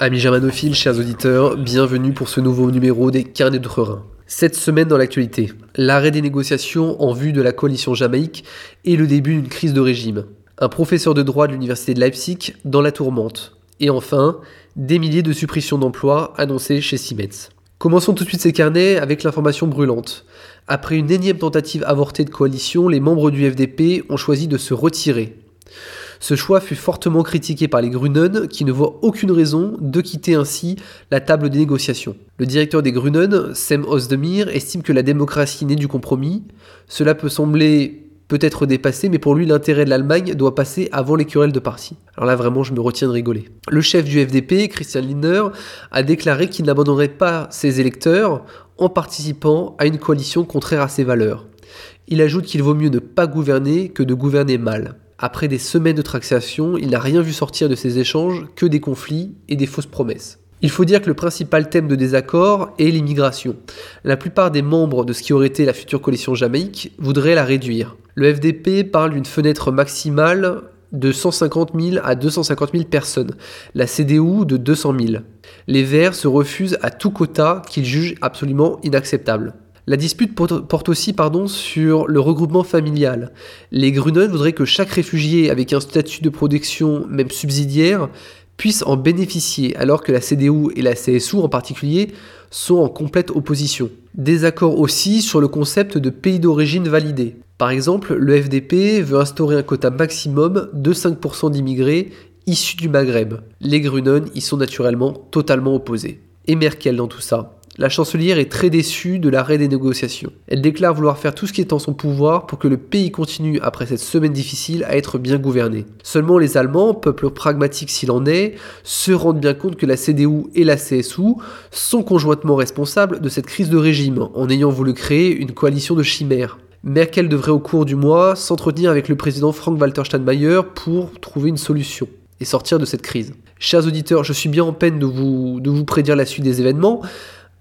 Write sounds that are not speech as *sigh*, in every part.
Amis germanophiles, chers auditeurs, bienvenue pour ce nouveau numéro des Carnets d'Outre-Rhin. Cette semaine dans l'actualité, l'arrêt des négociations en vue de la coalition jamaïque et le début d'une crise de régime. Un professeur de droit de l'université de Leipzig dans la tourmente. Et enfin, des milliers de suppressions d'emplois annoncées chez Siemens. Commençons tout de suite ces carnets avec l'information brûlante. Après une énième tentative avortée de coalition, les membres du FDP ont choisi de se retirer. Ce choix fut fortement critiqué par les Grunen qui ne voient aucune raison de quitter ainsi la table des négociations. Le directeur des Grunen, Sem Ozdemir, estime que la démocratie naît du compromis. Cela peut sembler peut-être dépassé, mais pour lui l'intérêt de l'Allemagne doit passer avant les querelles de parti. Alors là vraiment je me retiens de rigoler. Le chef du FDP, Christian Lindner, a déclaré qu'il n'abandonnerait pas ses électeurs en participant à une coalition contraire à ses valeurs. Il ajoute qu'il vaut mieux ne pas gouverner que de gouverner mal. Après des semaines de traxation, il n'a rien vu sortir de ces échanges que des conflits et des fausses promesses. Il faut dire que le principal thème de désaccord est l'immigration. La plupart des membres de ce qui aurait été la future coalition jamaïque voudraient la réduire. Le FDP parle d'une fenêtre maximale de 150 000 à 250 000 personnes, la CDU de 200 000. Les Verts se refusent à tout quota qu'ils jugent absolument inacceptable. La dispute porte aussi sur le regroupement familial. Les Grunen voudraient que chaque réfugié avec un statut de protection, même subsidiaire, puisse en bénéficier, alors que la CDU et la CSU en particulier sont en complète opposition. Désaccord aussi sur le concept de pays d'origine validé. Par exemple, le FDP veut instaurer un quota maximum de 5% d'immigrés issus du Maghreb. Les Grunen y sont naturellement totalement opposés. Et Merkel dans tout ça? La chancelière est très déçue de l'arrêt des négociations. Elle déclare vouloir faire tout ce qui est en son pouvoir pour que le pays continue, après cette semaine difficile, à être bien gouverné. Seulement les Allemands, peuple pragmatique s'il en est, se rendent bien compte que la CDU et la CSU sont conjointement responsables de cette crise de régime, en ayant voulu créer une coalition de chimères. Merkel devrait au cours du mois s'entretenir avec le président Frank-Walter Steinmeier pour trouver une solution et sortir de cette crise. Chers auditeurs, je suis bien en peine de vous, de vous prédire la suite des événements.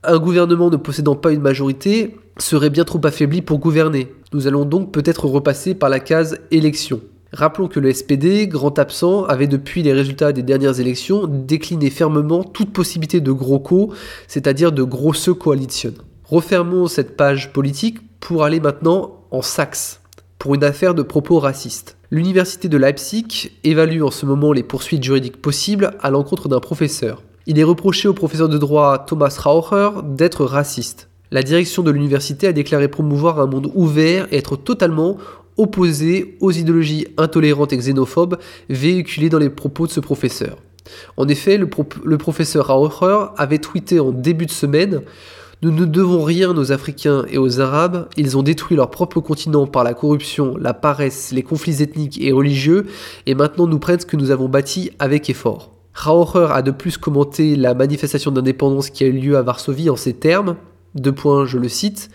Un gouvernement ne possédant pas une majorité serait bien trop affaibli pour gouverner. Nous allons donc peut-être repasser par la case élection. Rappelons que le SPD, grand absent, avait depuis les résultats des dernières élections décliné fermement toute possibilité de gros co, c'est-à-dire de grosse coalition. Refermons cette page politique pour aller maintenant en Saxe, pour une affaire de propos racistes. L'université de Leipzig évalue en ce moment les poursuites juridiques possibles à l'encontre d'un professeur. Il est reproché au professeur de droit Thomas Raucher d'être raciste. La direction de l'université a déclaré promouvoir un monde ouvert et être totalement opposé aux idéologies intolérantes et xénophobes véhiculées dans les propos de ce professeur. En effet, le, professeur Raucher avait tweeté en début de semaine Nous ne devons rien aux Africains et aux Arabes, ils ont détruit leur propre continent par la corruption, la paresse, les conflits ethniques et religieux, et maintenant nous prennent ce que nous avons bâti avec effort. Raucher a de plus commenté la manifestation d'indépendance qui a eu lieu à Varsovie en ces termes. Deux points, je le cite.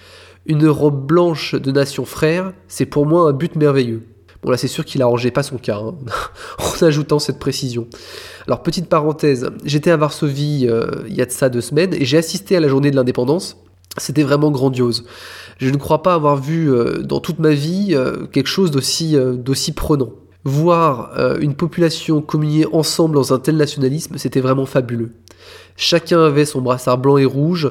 Une robe blanche de nation frère, c'est pour moi un but merveilleux. Bon là c'est sûr qu'il arrangeait pas son cas, hein, *laughs* en ajoutant cette précision. Alors petite parenthèse, j'étais à Varsovie euh, il y a de ça deux semaines et j'ai assisté à la journée de l'indépendance. C'était vraiment grandiose. Je ne crois pas avoir vu euh, dans toute ma vie euh, quelque chose d'aussi prenant. Voir euh, une population communier ensemble dans un tel nationalisme, c'était vraiment fabuleux. Chacun avait son brassard blanc et rouge,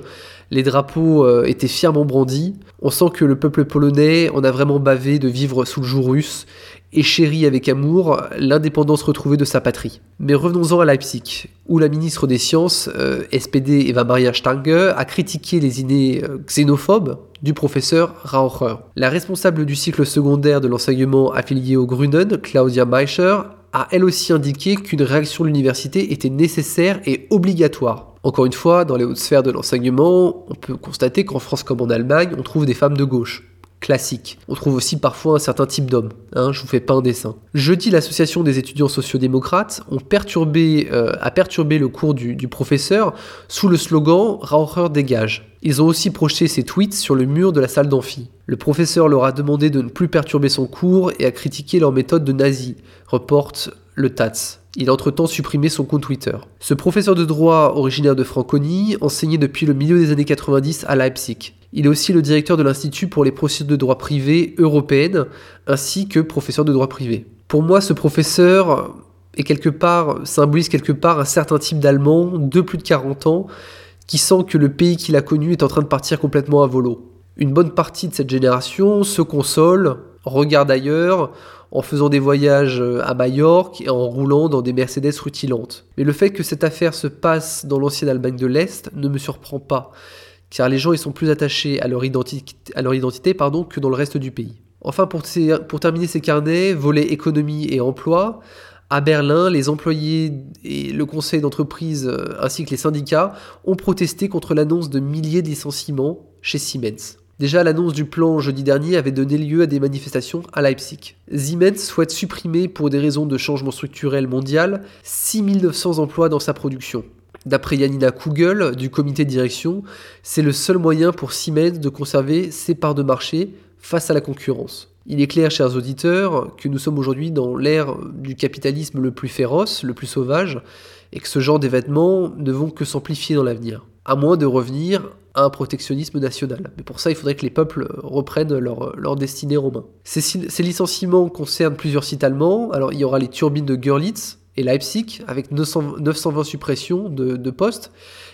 les drapeaux euh, étaient fièrement brandis. On sent que le peuple polonais en a vraiment bavé de vivre sous le joug russe et chérit avec amour l'indépendance retrouvée de sa patrie. Mais revenons-en à Leipzig, où la ministre des Sciences, euh, SPD Eva Maria Stange, a critiqué les idées xénophobes du professeur Raucher. La responsable du cycle secondaire de l'enseignement affilié au Grunen, Claudia Meischer, a elle aussi indiqué qu'une réaction de l'université était nécessaire et obligatoire. Encore une fois, dans les hautes sphères de l'enseignement, on peut constater qu'en France comme en Allemagne, on trouve des femmes de gauche classique. On trouve aussi parfois un certain type d'homme. Hein, je vous fais pas un dessin. Jeudi, l'association des étudiants sociodémocrates ont perturbé, euh, a perturbé le cours du, professeur sous le slogan Raucher dégage. Ils ont aussi projeté ces tweets sur le mur de la salle d'amphi. Le professeur leur a demandé de ne plus perturber son cours et a critiqué leur méthode de nazi, reporte le TATS. Il a entre-temps supprimé son compte Twitter. Ce professeur de droit originaire de Franconie enseignait depuis le milieu des années 90 à Leipzig. Il est aussi le directeur de l'Institut pour les procédures de droit privé européenne, ainsi que professeur de droit privé. Pour moi, ce professeur est quelque part, symbolise quelque part un certain type d'Allemand de plus de 40 ans qui sent que le pays qu'il a connu est en train de partir complètement à volo. Une bonne partie de cette génération se console, regarde ailleurs, en faisant des voyages euh, à Majorque et en roulant dans des Mercedes rutilantes. Mais le fait que cette affaire se passe dans l'ancienne Allemagne de l'Est ne me surprend pas, car les gens y sont plus attachés à leur, identité, pardon, que dans le reste du pays. Enfin, pour, pour terminer ces carnets, volet économie et emploi, à Berlin, les employés et le conseil d'entreprise euh, ainsi que les syndicats ont protesté contre l'annonce de milliers de licenciements chez Siemens. Déjà, l'annonce du plan jeudi dernier avait donné lieu à des manifestations à Leipzig. Siemens souhaite supprimer, pour des raisons de changement structurel mondial, 6900 emplois dans sa production. D'après Yanina Kugel, du comité de direction, c'est le seul moyen pour Siemens de conserver ses parts de marché face à la concurrence. Il est clair, chers auditeurs, que nous sommes aujourd'hui dans l'ère du capitalisme le plus féroce, le plus sauvage, et que ce genre d'événements ne vont que s'amplifier dans l'avenir, à moins de revenir un protectionnisme national. Mais pour ça, il faudrait que les peuples reprennent leur, destinée romain. Ces, licenciements concernent plusieurs sites allemands. Alors, il y aura les turbines de Görlitz et Leipzig, avec 920 suppressions de, postes,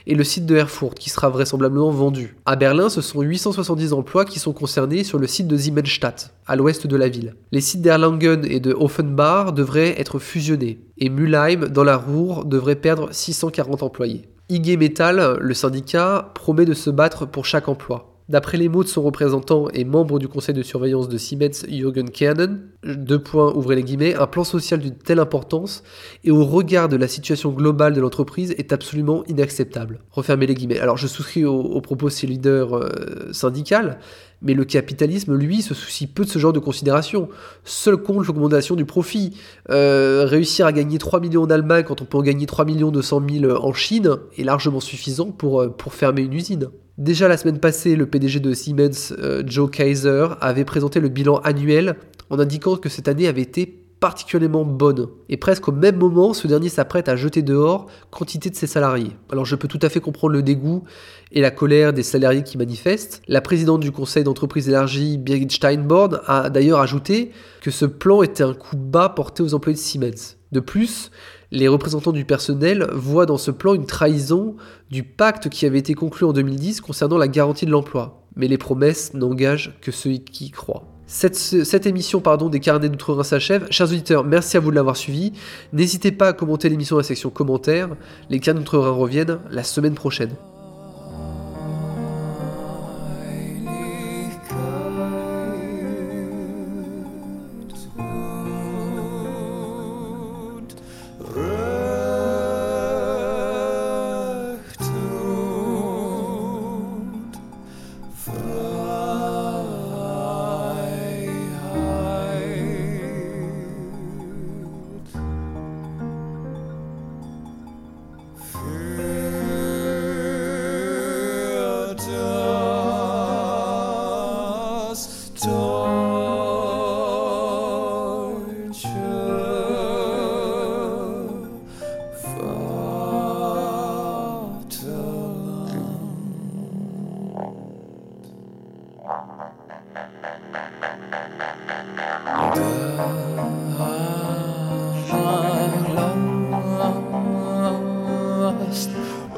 et le site de Erfurt, qui sera vraisemblablement vendu. À Berlin, ce sont 870 emplois qui sont concernés sur le site de Siemensstadt, à l'ouest de la ville. Les sites d'Erlangen et de Offenbach devraient être fusionnés, et Mülheim, dans la Ruhr, devrait perdre 640 employés. IG Metall, le syndicat, promet de se battre pour chaque emploi. D'après les mots de son représentant et membre du conseil de surveillance de Siemens, Jürgen Kernen, deux points, ouvrez les guillemets, un plan social d'une telle importance et au regard de la situation globale de l'entreprise est absolument inacceptable. Refermez les guillemets. Alors je souscris aux, propos de ses leaders euh, syndicales, mais le capitalisme, lui, se soucie peu de ce genre de considération. Seul compte l'augmentation du profit. Euh, réussir à gagner 3 millions en Allemagne quand on peut en gagner 3 millions 200 000 en Chine est largement suffisant pour, euh, pour fermer une usine. Déjà la semaine passée, le PDG de Siemens, euh, Joe Kaiser, avait présenté le bilan annuel en indiquant que cette année avait été particulièrement bonne. Et presque au même moment, ce dernier s'apprête à jeter dehors quantité de ses salariés. Alors je peux tout à fait comprendre le dégoût et la colère des salariés qui manifestent. La présidente du conseil d'entreprise élargie, Birgit Steinborn, a d'ailleurs ajouté que ce plan était un coup bas porté aux employés de Siemens. De plus, les représentants du personnel voient dans ce plan une trahison du pacte qui avait été conclu en 2010 concernant la garantie de l'emploi. Mais les promesses n'engagent que ceux qui croient. Cette, émission des carnets d'outre-Rhin s'achève. Chers auditeurs, merci à vous de l'avoir suivi. N'hésitez pas à commenter l'émission dans la section commentaires. Les carnets d'outre-Rhin reviennent la semaine prochaine.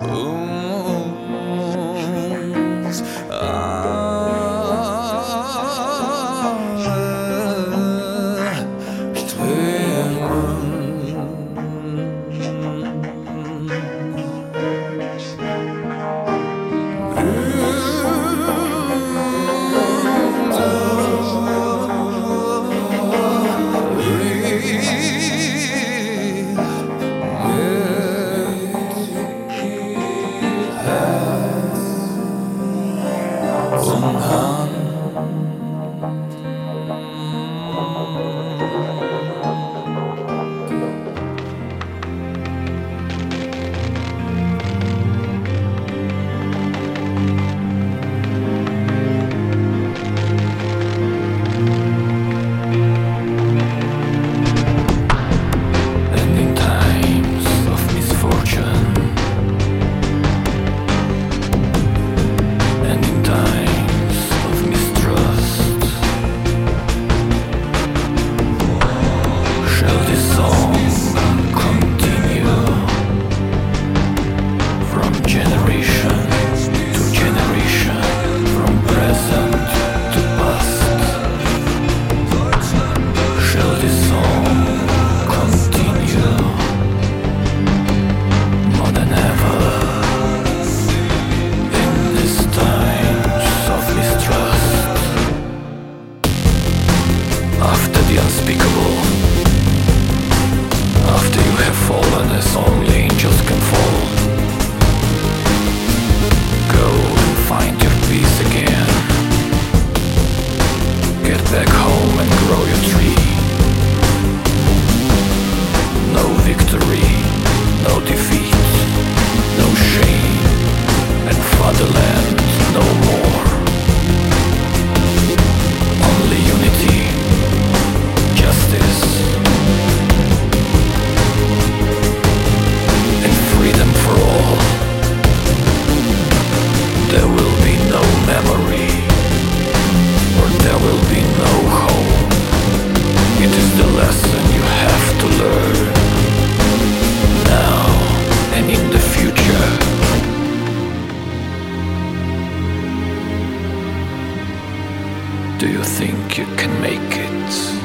Oh. Do you think you can make it?